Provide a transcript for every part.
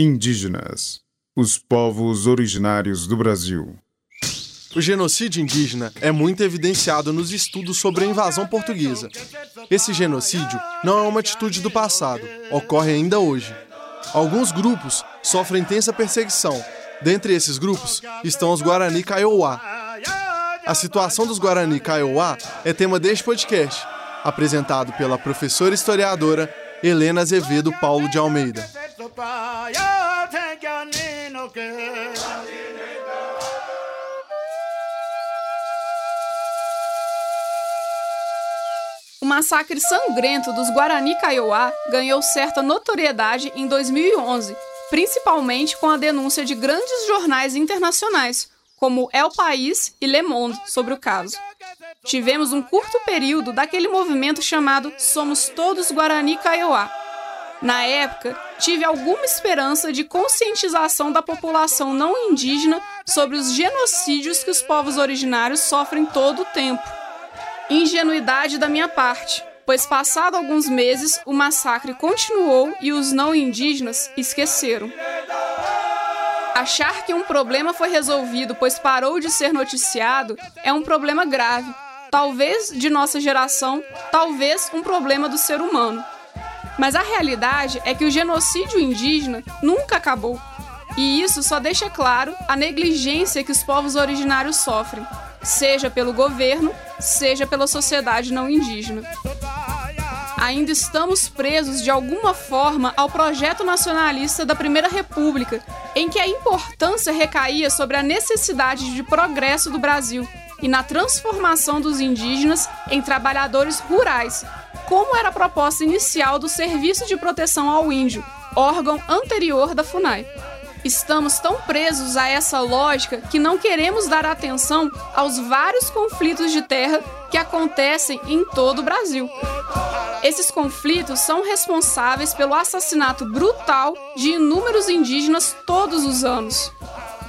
Indígenas, os povos originários do Brasil. O genocídio indígena é muito evidenciado nos estudos sobre a invasão portuguesa. Esse genocídio não é uma atitude do passado, ocorre ainda hoje. Alguns grupos sofrem intensa perseguição. Dentre esses grupos estão os Guarani Kaiowá. A situação dos Guarani Kaiowá é tema deste podcast, apresentado pela professora historiadora Helena Azevedo Paulo de Almeida. O massacre sangrento dos Guarani Kaiowá ganhou certa notoriedade em 2011, principalmente com a denúncia de grandes jornais internacionais, como El País e Le Monde, sobre o caso. Tivemos um curto período daquele movimento chamado Somos Todos Guarani Kaiowá, na época, tive alguma esperança de conscientização da população não indígena sobre os genocídios que os povos originários sofrem todo o tempo. Ingenuidade da minha parte, pois passado alguns meses o massacre continuou e os não indígenas esqueceram. Achar que um problema foi resolvido pois parou de ser noticiado é um problema grave, talvez de nossa geração, talvez um problema do ser humano. Mas a realidade é que o genocídio indígena nunca acabou. E isso só deixa claro a negligência que os povos originários sofrem, seja pelo governo, seja pela sociedade não indígena. Ainda estamos presos de alguma forma ao projeto nacionalista da Primeira República, em que a importância recaía sobre a necessidade de progresso do Brasil e na transformação dos indígenas em trabalhadores rurais, como era a proposta inicial do Serviço de Proteção ao Índio, órgão anterior da FUNAI. Estamos tão presos a essa lógica que não queremos dar atenção aos vários conflitos de terra que acontecem em todo o Brasil. Esses conflitos são responsáveis pelo assassinato brutal de inúmeros indígenas todos os anos.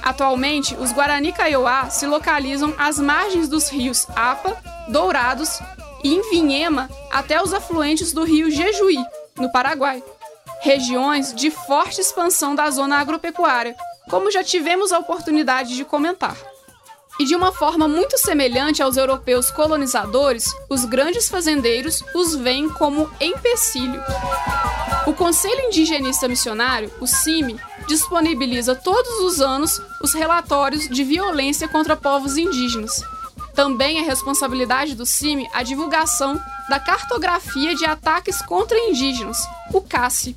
Atualmente, os Guarani Kaiowá se localizam às margens dos rios Apa, Dourados e em Vinhema até os afluentes do rio Jejuí, no Paraguai. Regiões de forte expansão da zona agropecuária, como já tivemos a oportunidade de comentar. E de uma forma muito semelhante aos europeus colonizadores, os grandes fazendeiros os veem como empecilho. O Conselho Indigenista Missionário, o CIMI, disponibiliza todos os anos os relatórios de violência contra povos indígenas, também é responsabilidade do CIMI a divulgação da Cartografia de Ataques contra Indígenas, o CACI.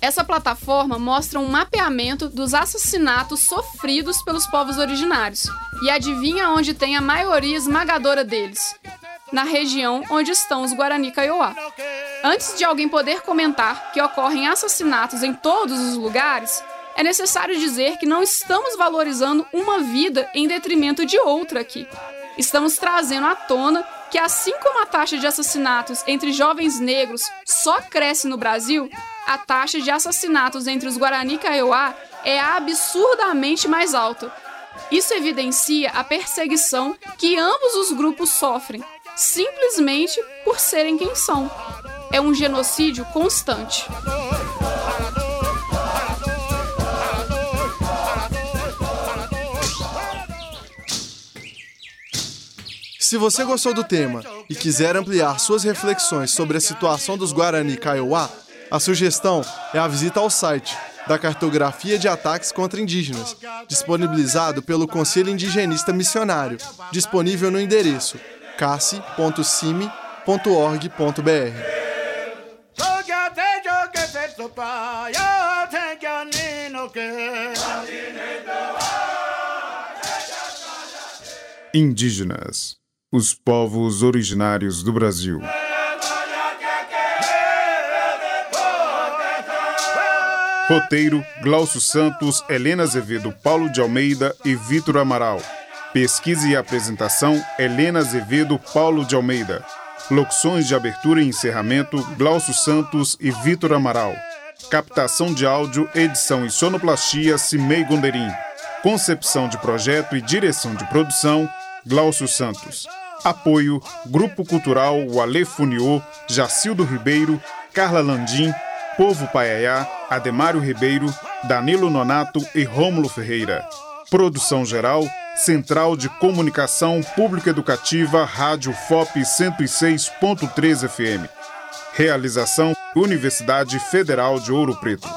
Essa plataforma mostra um mapeamento dos assassinatos sofridos pelos povos originários e adivinha onde tem a maioria esmagadora deles? Na região onde estão os Guarani Kaiowá. Antes de alguém poder comentar que ocorrem assassinatos em todos os lugares, é necessário dizer que não estamos valorizando uma vida em detrimento de outra aqui estamos trazendo à tona que, assim como a taxa de assassinatos entre jovens negros só cresce no Brasil, a taxa de assassinatos entre os Guarani Kaiowá é absurdamente mais alta. Isso evidencia a perseguição que ambos os grupos sofrem, simplesmente por serem quem são. É um genocídio constante. Se você gostou do tema e quiser ampliar suas reflexões sobre a situação dos Guarani Kaiowá, a sugestão é a visita ao site da Cartografia de Ataques contra Indígenas, disponibilizado pelo Conselho Indigenista Missionário, disponível no endereço casse.cime.org.br. Indígenas os povos originários do Brasil. Roteiro: Glaucio Santos, Helena Azevedo, Paulo de Almeida e Vitor Amaral. Pesquisa e apresentação: Helena Azevedo, Paulo de Almeida. Locuções de abertura e encerramento: Glaucio Santos e Vitor Amaral. Captação de áudio, edição e sonoplastia: Cimei Gonderim. Concepção de projeto e direção de produção: Glaucio Santos. Apoio Grupo Cultural Wale Funiô, Jacildo Ribeiro, Carla Landim, Povo Paiaiá, Ademário Ribeiro, Danilo Nonato e Rômulo Ferreira. Produção geral, Central de Comunicação Pública Educativa, Rádio FOP 106.3 FM. Realização Universidade Federal de Ouro Preto.